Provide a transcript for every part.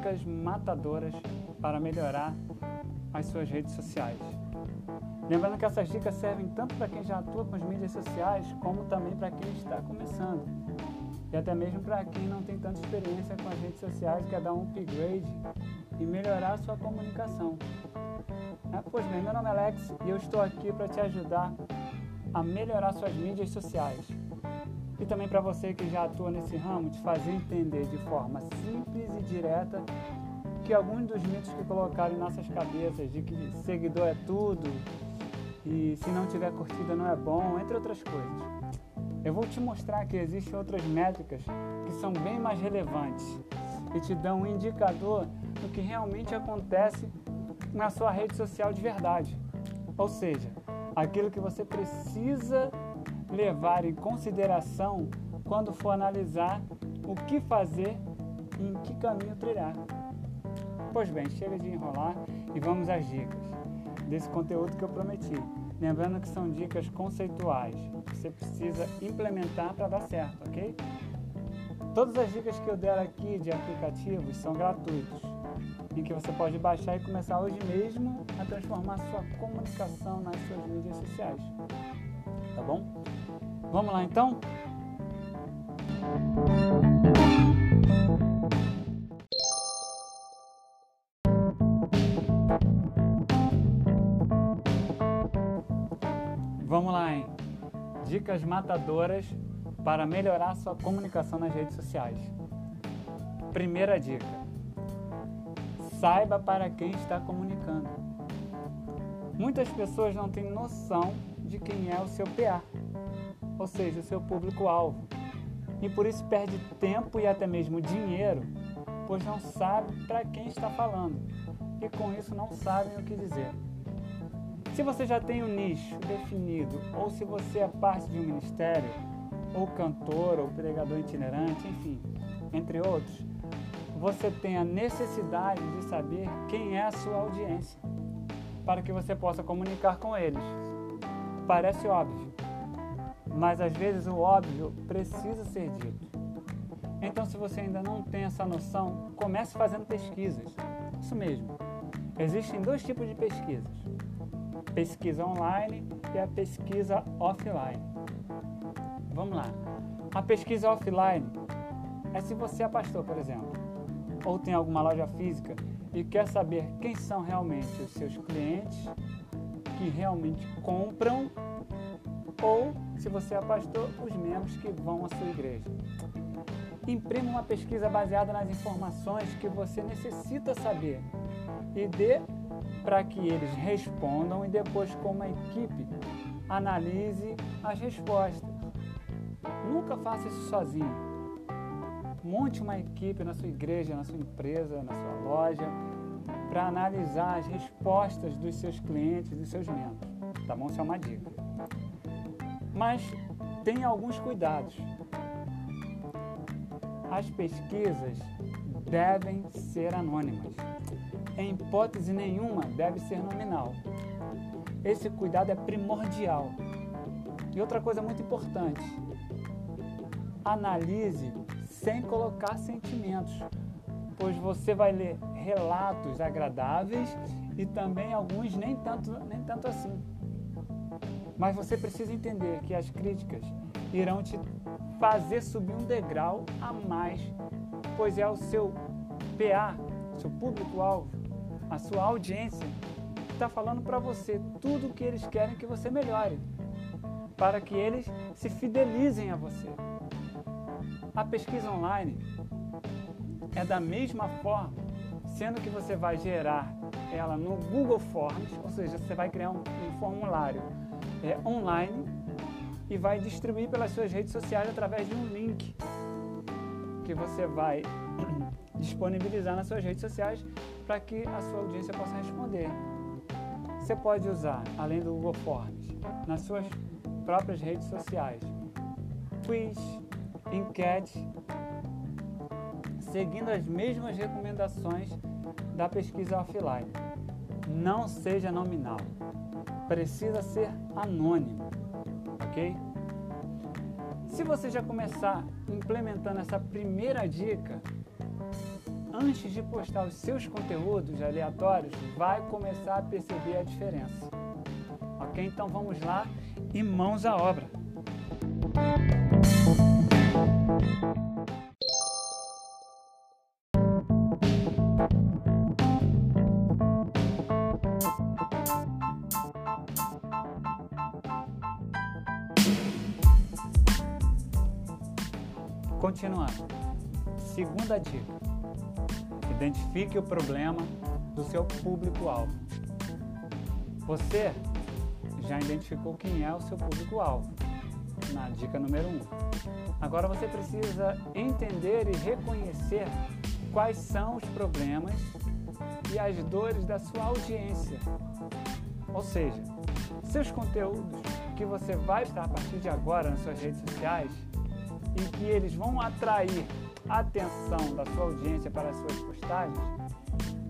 dicas matadoras para melhorar as suas redes sociais. Lembrando que essas dicas servem tanto para quem já atua com as mídias sociais, como também para quem está começando. E até mesmo para quem não tem tanta experiência com as redes sociais, quer dar um upgrade e melhorar a sua comunicação. É, pois bem, meu nome é Alex e eu estou aqui para te ajudar a melhorar suas mídias sociais. E também para você que já atua nesse ramo, te fazer entender de forma simples e direta que alguns dos mitos que colocaram em nossas cabeças de que seguidor é tudo e se não tiver curtida não é bom, entre outras coisas. Eu vou te mostrar que existem outras métricas que são bem mais relevantes e te dão um indicador do que realmente acontece na sua rede social de verdade. Ou seja, aquilo que você precisa levar em consideração quando for analisar o que fazer e em que caminho trilhar. Pois bem, chega de enrolar e vamos às dicas desse conteúdo que eu prometi. Lembrando que são dicas conceituais, que você precisa implementar para dar certo, ok? Todas as dicas que eu der aqui de aplicativos são gratuitos, em que você pode baixar e começar hoje mesmo a transformar sua comunicação nas suas mídias sociais. Tá bom? Vamos lá então? Vamos lá, hein? Dicas matadoras para melhorar sua comunicação nas redes sociais. Primeira dica: saiba para quem está comunicando. Muitas pessoas não têm noção de quem é o seu PA, ou seja, o seu público-alvo, e por isso perde tempo e até mesmo dinheiro, pois não sabe para quem está falando e com isso não sabem o que dizer. Se você já tem um nicho definido, ou se você é parte de um ministério, ou cantor, ou pregador itinerante, enfim, entre outros, você tem a necessidade de saber quem é a sua audiência, para que você possa comunicar com eles. Parece óbvio, mas às vezes o óbvio precisa ser dito. Então, se você ainda não tem essa noção, comece fazendo pesquisas. Isso mesmo. Existem dois tipos de pesquisas pesquisa online e a pesquisa offline. Vamos lá. A pesquisa offline é se você é pastor, por exemplo, ou tem alguma loja física e quer saber quem são realmente os seus clientes que realmente compram ou se você é pastor, os membros que vão à sua igreja. Imprima uma pesquisa baseada nas informações que você necessita saber e dê para que eles respondam e depois, como equipe, analise as respostas. Nunca faça isso sozinho. Monte uma equipe na sua igreja, na sua empresa, na sua loja, para analisar as respostas dos seus clientes e seus membros. Tá bom? Isso é uma dica. Mas tenha alguns cuidados. As pesquisas devem ser anônimas em hipótese nenhuma, deve ser nominal. Esse cuidado é primordial. E outra coisa muito importante: analise sem colocar sentimentos, pois você vai ler relatos agradáveis e também alguns nem tanto, nem tanto assim. Mas você precisa entender que as críticas irão te fazer subir um degrau a mais, pois é o seu PA, seu público-alvo, a sua audiência está falando para você tudo o que eles querem que você melhore, para que eles se fidelizem a você. A pesquisa online é da mesma forma, sendo que você vai gerar ela no Google Forms, ou seja, você vai criar um, um formulário é, online e vai distribuir pelas suas redes sociais através de um link que você vai disponibilizar nas suas redes sociais para que a sua audiência possa responder. Você pode usar, além do Google Forms, nas suas próprias redes sociais, quiz, enquete, seguindo as mesmas recomendações da pesquisa offline. Não seja nominal, precisa ser anônimo, ok? Se você já começar implementando essa primeira dica, antes de postar os seus conteúdos aleatórios, vai começar a perceber a diferença. Ok? Então vamos lá e mãos à obra. Continuando. Segunda dica: identifique o problema do seu público-alvo. Você já identificou quem é o seu público-alvo, na dica número 1. Um. Agora você precisa entender e reconhecer quais são os problemas e as dores da sua audiência. Ou seja, seus conteúdos que você vai estar a partir de agora nas suas redes sociais e que eles vão atrair a atenção da sua audiência para as suas postagens,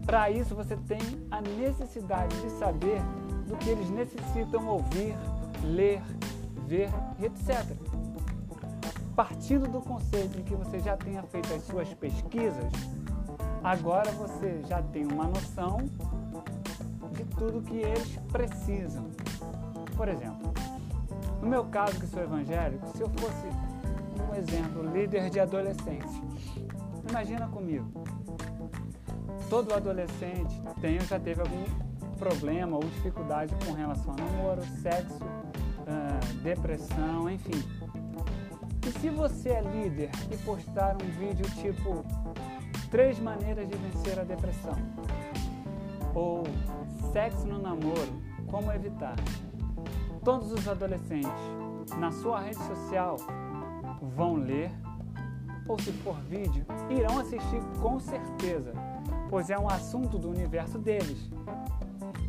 para isso você tem a necessidade de saber do que eles necessitam ouvir, ler, ver, etc. Partindo do conceito de que você já tenha feito as suas pesquisas, agora você já tem uma noção de tudo que eles precisam. Por exemplo, no meu caso que sou evangélico, se eu fosse um exemplo, líder de adolescente. Imagina comigo. Todo adolescente tem ou já teve algum problema ou dificuldade com relação a namoro, sexo, uh, depressão, enfim. E se você é líder e postar um vídeo tipo três maneiras de vencer a depressão ou sexo no namoro, como evitar? Todos os adolescentes na sua rede social vão ler, ou se for vídeo, irão assistir com certeza, pois é um assunto do universo deles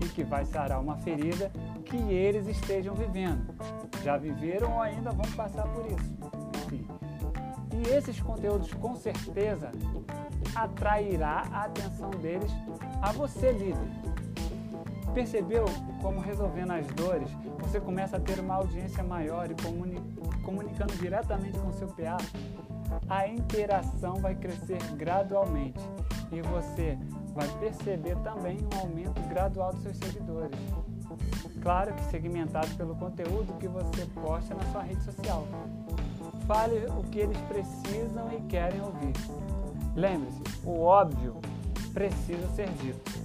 e que vai sarar uma ferida que eles estejam vivendo. Já viveram ou ainda vão passar por isso. Enfim. E esses conteúdos com certeza atrairá a atenção deles a você, líder. Percebeu como resolvendo as dores você começa a ter uma audiência maior e comuni comunicando diretamente com seu PA? A interação vai crescer gradualmente e você vai perceber também um aumento gradual dos seus seguidores. Claro que segmentado pelo conteúdo que você posta na sua rede social. Fale o que eles precisam e querem ouvir. Lembre-se, o óbvio precisa ser dito.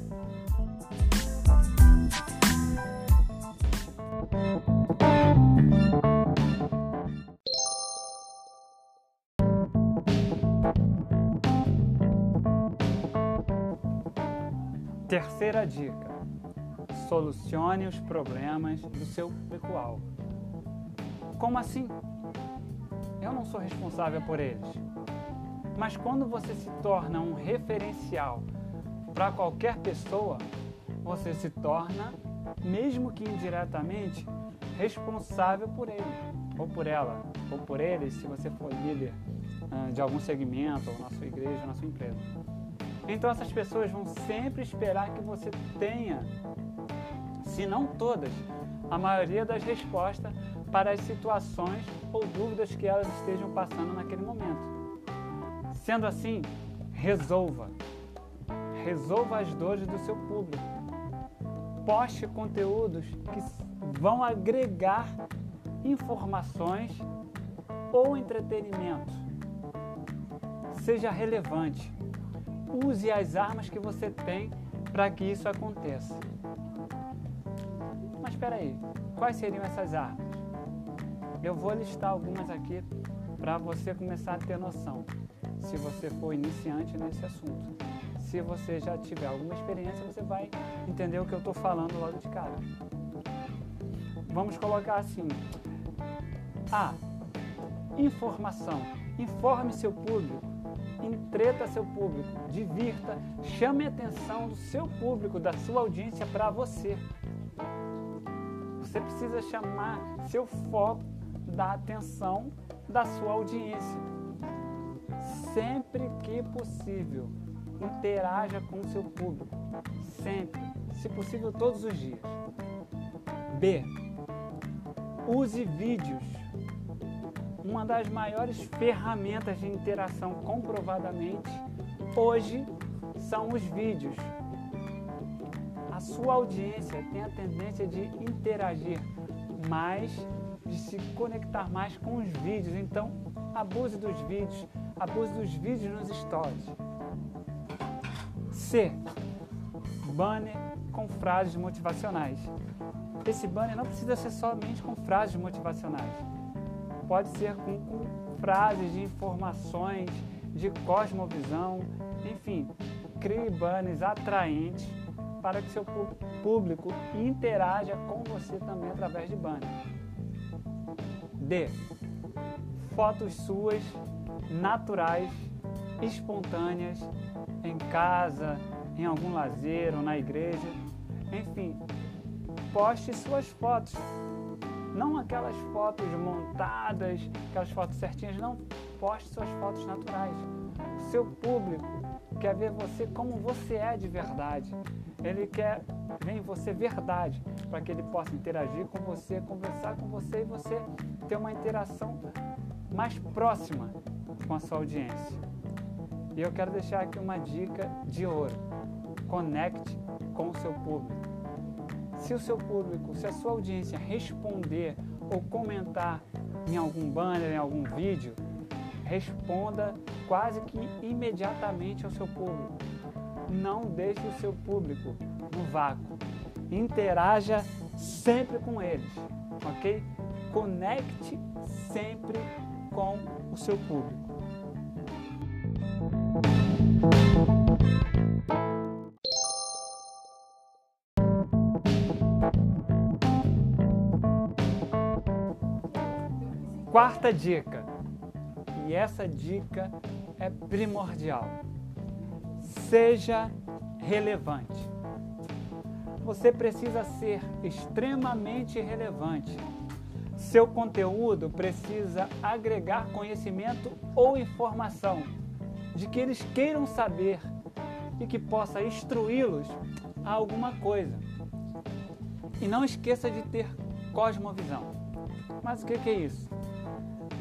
Terceira dica: solucione os problemas do seu público-alvo. Como assim? Eu não sou responsável por eles. Mas quando você se torna um referencial para qualquer pessoa, você se torna, mesmo que indiretamente, responsável por ele, ou por ela, ou por eles, se você for líder uh, de algum segmento, ou na sua igreja, ou na sua empresa. Então essas pessoas vão sempre esperar que você tenha, se não todas, a maioria das respostas para as situações ou dúvidas que elas estejam passando naquele momento. Sendo assim, resolva. Resolva as dores do seu público. Poste conteúdos que vão agregar informações ou entretenimento. Seja relevante use as armas que você tem para que isso aconteça. Mas espera aí, quais seriam essas armas? Eu vou listar algumas aqui para você começar a ter noção, se você for iniciante nesse assunto. Se você já tiver alguma experiência, você vai entender o que eu estou falando logo de cara. Vamos colocar assim: A. Informação. Informe seu público entreta seu público, divirta, chame a atenção do seu público, da sua audiência para você. Você precisa chamar seu foco da atenção da sua audiência. Sempre que possível, interaja com seu público. Sempre, se possível, todos os dias. B. Use vídeos uma das maiores ferramentas de interação comprovadamente hoje são os vídeos. A sua audiência tem a tendência de interagir mais, de se conectar mais com os vídeos. Então, abuse dos vídeos, abuse dos vídeos nos stories. C. Banner com frases motivacionais. Esse banner não precisa ser somente com frases motivacionais. Pode ser com, com frases de informações, de cosmovisão, enfim, crie banners atraentes para que seu público interaja com você também através de banners. D. Fotos suas naturais, espontâneas, em casa, em algum lazer ou na igreja. Enfim, poste suas fotos. Não aquelas fotos montadas, aquelas fotos certinhas, não. Poste suas fotos naturais. O seu público quer ver você como você é de verdade. Ele quer ver em você verdade, para que ele possa interagir com você, conversar com você e você ter uma interação mais próxima com a sua audiência. E eu quero deixar aqui uma dica de ouro. Conecte com o seu público. Se o seu público, se a sua audiência responder ou comentar em algum banner, em algum vídeo, responda quase que imediatamente ao seu público. Não deixe o seu público no vácuo. Interaja sempre com eles, ok? Conecte sempre com o seu público. Quarta dica, e essa dica é primordial: seja relevante. Você precisa ser extremamente relevante. Seu conteúdo precisa agregar conhecimento ou informação de que eles queiram saber e que possa instruí-los a alguma coisa. E não esqueça de ter cosmovisão. Mas o que é isso?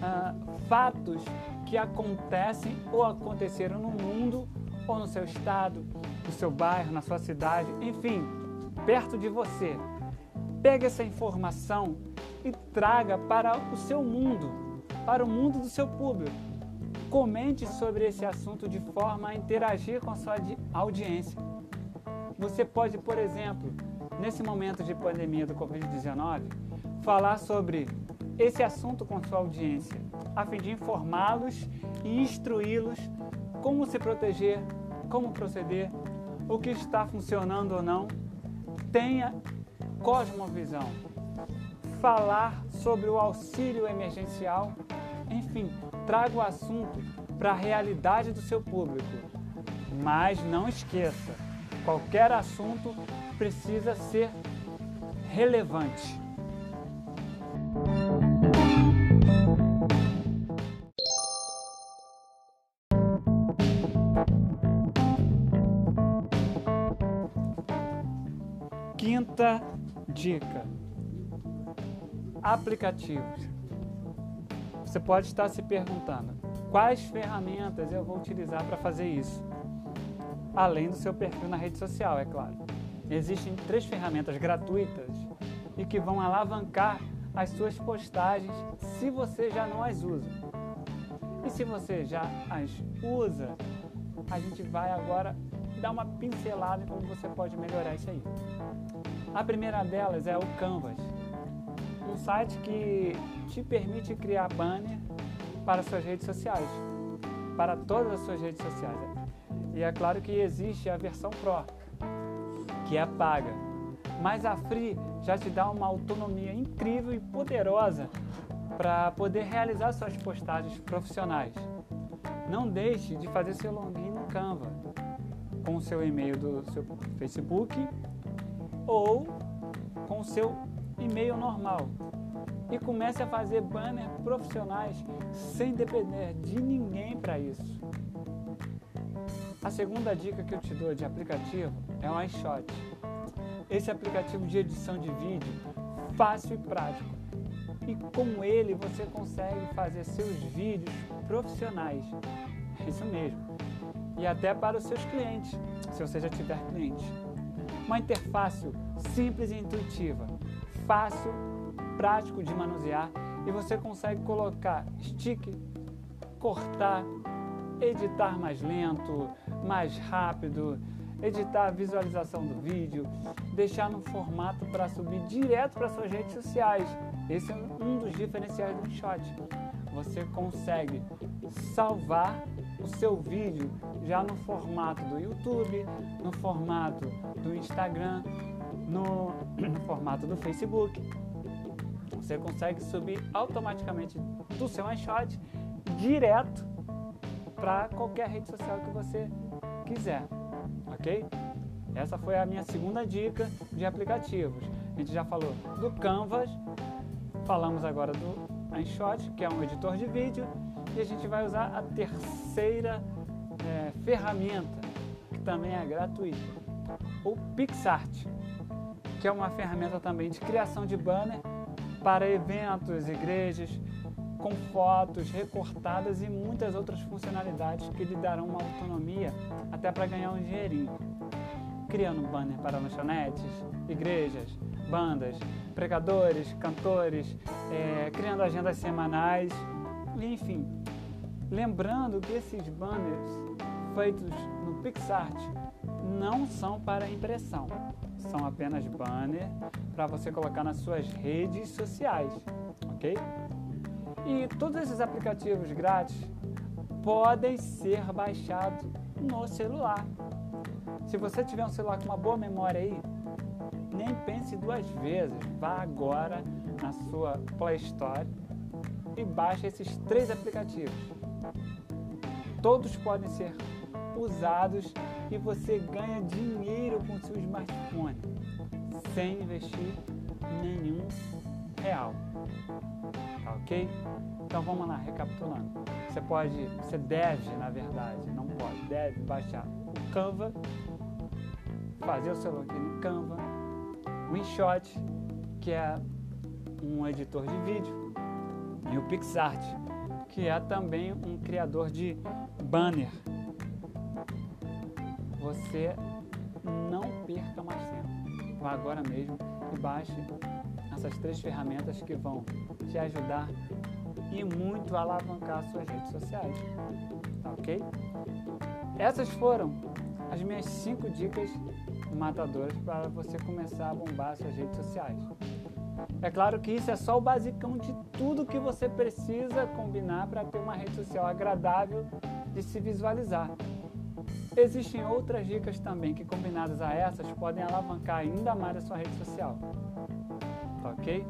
Ah, fatos que acontecem ou aconteceram no mundo ou no seu estado, no seu bairro, na sua cidade, enfim, perto de você. Pegue essa informação e traga para o seu mundo, para o mundo do seu público. Comente sobre esse assunto de forma a interagir com a sua audiência. Você pode, por exemplo, nesse momento de pandemia do Covid-19, falar sobre esse assunto com sua audiência, a fim de informá-los e instruí-los como se proteger, como proceder, o que está funcionando ou não. Tenha cosmovisão. Falar sobre o auxílio emergencial, enfim, traga o assunto para a realidade do seu público. Mas não esqueça, qualquer assunto precisa ser relevante. Quinta dica: aplicativos. Você pode estar se perguntando quais ferramentas eu vou utilizar para fazer isso, além do seu perfil na rede social, é claro. Existem três ferramentas gratuitas e que vão alavancar as suas postagens se você já não as usa. E se você já as usa, a gente vai agora dar uma pincelada em como você pode melhorar isso aí. A primeira delas é o Canvas, um site que te permite criar banner para suas redes sociais, para todas as suas redes sociais. E é claro que existe a versão Pro, que é paga. Mas a Free já te dá uma autonomia incrível e poderosa para poder realizar suas postagens profissionais. Não deixe de fazer seu login no Canva com o seu e-mail do seu Facebook ou com o seu e-mail normal e comece a fazer banners profissionais sem depender de ninguém para isso. A segunda dica que eu te dou de aplicativo é o iShot. Esse aplicativo de edição de vídeo fácil e prático. E com ele você consegue fazer seus vídeos profissionais. Isso mesmo. e até para os seus clientes, se você já tiver clientes. Uma interface simples e intuitiva, fácil, prático de manusear e você consegue colocar stick, cortar, editar mais lento, mais rápido, editar a visualização do vídeo, deixar no formato para subir direto para suas redes sociais. Esse é um dos diferenciais do InShot. Você consegue salvar o seu vídeo já no formato do YouTube, no formato do Instagram, no, no formato do Facebook. Você consegue subir automaticamente do seu InShot direto para qualquer rede social que você quiser, ok? Essa foi a minha segunda dica de aplicativos. A gente já falou do Canvas, falamos agora do InShot, que é um editor de vídeo, e a gente vai usar a terceira é, ferramenta, que também é gratuita, o PixArt, que é uma ferramenta também de criação de banner para eventos, igrejas, com fotos recortadas e muitas outras funcionalidades que lhe darão uma autonomia até para ganhar um dinheirinho. Criando banner para lanchonetes, igrejas, bandas, pregadores, cantores, é, criando agendas semanais, enfim. Lembrando que esses banners feitos no PixArt não são para impressão, são apenas banner para você colocar nas suas redes sociais, ok? E todos esses aplicativos grátis podem ser baixados no celular. Se você tiver um celular com uma boa memória aí, nem pense duas vezes. Vá agora na sua Play Store e baixe esses três aplicativos. Todos podem ser usados e você ganha dinheiro com seu smartphone sem investir nenhum real. Tá ok? Então vamos lá, recapitulando. Você pode, você deve, na verdade, não pode, deve baixar o Canva, fazer o seu login no Canva, o InShot, que é um editor de vídeo, e o PixArt, que é também um criador de banner. Você não perca mais tempo. Vá agora mesmo e baixe essas três ferramentas que vão te ajudar e muito a alavancar suas redes sociais. Tá ok? Essas foram as minhas cinco dicas matadoras para você começar a bombar suas redes sociais. É claro que isso é só o basicão de tudo que você precisa combinar para ter uma rede social agradável de se visualizar. Existem outras dicas também que, combinadas a essas, podem alavancar ainda mais a sua rede social. Tá ok?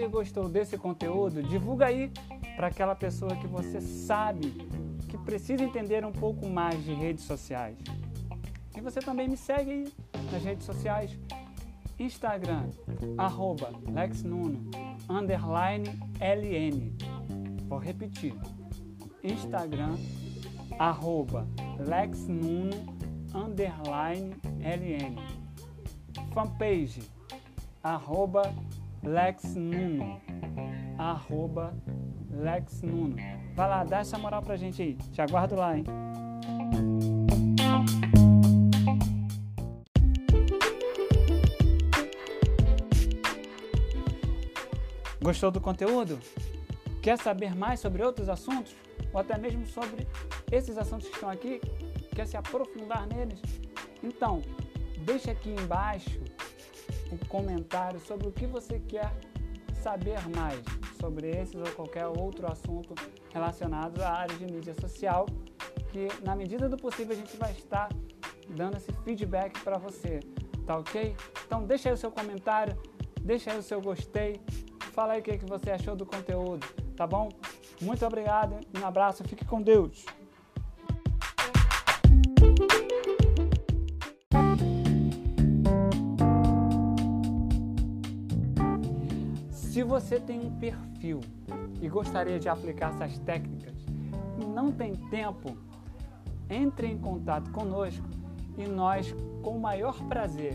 Você gostou desse conteúdo, divulga aí para aquela pessoa que você sabe que precisa entender um pouco mais de redes sociais. E você também me segue aí nas redes sociais. Instagram, arroba LexNuno, underline LN. Vou repetir. Instagram, arroba LexNuno, underline LN. Fanpage, arroba LexNuno, arroba LexNuno. Vai lá, dá essa moral pra gente aí. Te aguardo lá, hein? Gostou do conteúdo? Quer saber mais sobre outros assuntos? Ou até mesmo sobre esses assuntos que estão aqui? Quer se aprofundar neles? Então, deixe aqui embaixo um comentário sobre o que você quer saber mais sobre esses ou qualquer outro assunto relacionado à área de mídia social, que na medida do possível a gente vai estar dando esse feedback para você, tá ok? Então deixa aí o seu comentário, deixa aí o seu gostei, Fala aí o que, que você achou do conteúdo, tá bom? Muito obrigado, um abraço, fique com Deus. Você tem um perfil e gostaria de aplicar essas técnicas e não tem tempo, entre em contato conosco e nós, com o maior prazer,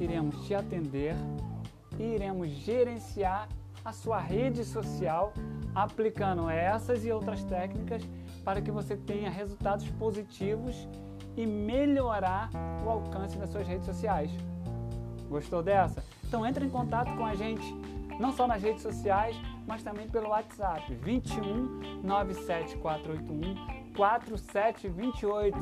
iremos te atender e iremos gerenciar a sua rede social aplicando essas e outras técnicas para que você tenha resultados positivos e melhorar o alcance das suas redes sociais. Gostou dessa? Então entre em contato com a gente, não só nas redes sociais, mas também pelo WhatsApp 21 97481 4728.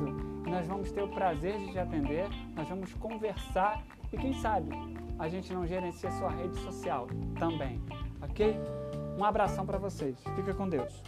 Nós vamos ter o prazer de te atender, nós vamos conversar e quem sabe a gente não gerencia sua rede social também, ok? Um abração para vocês. Fica com Deus.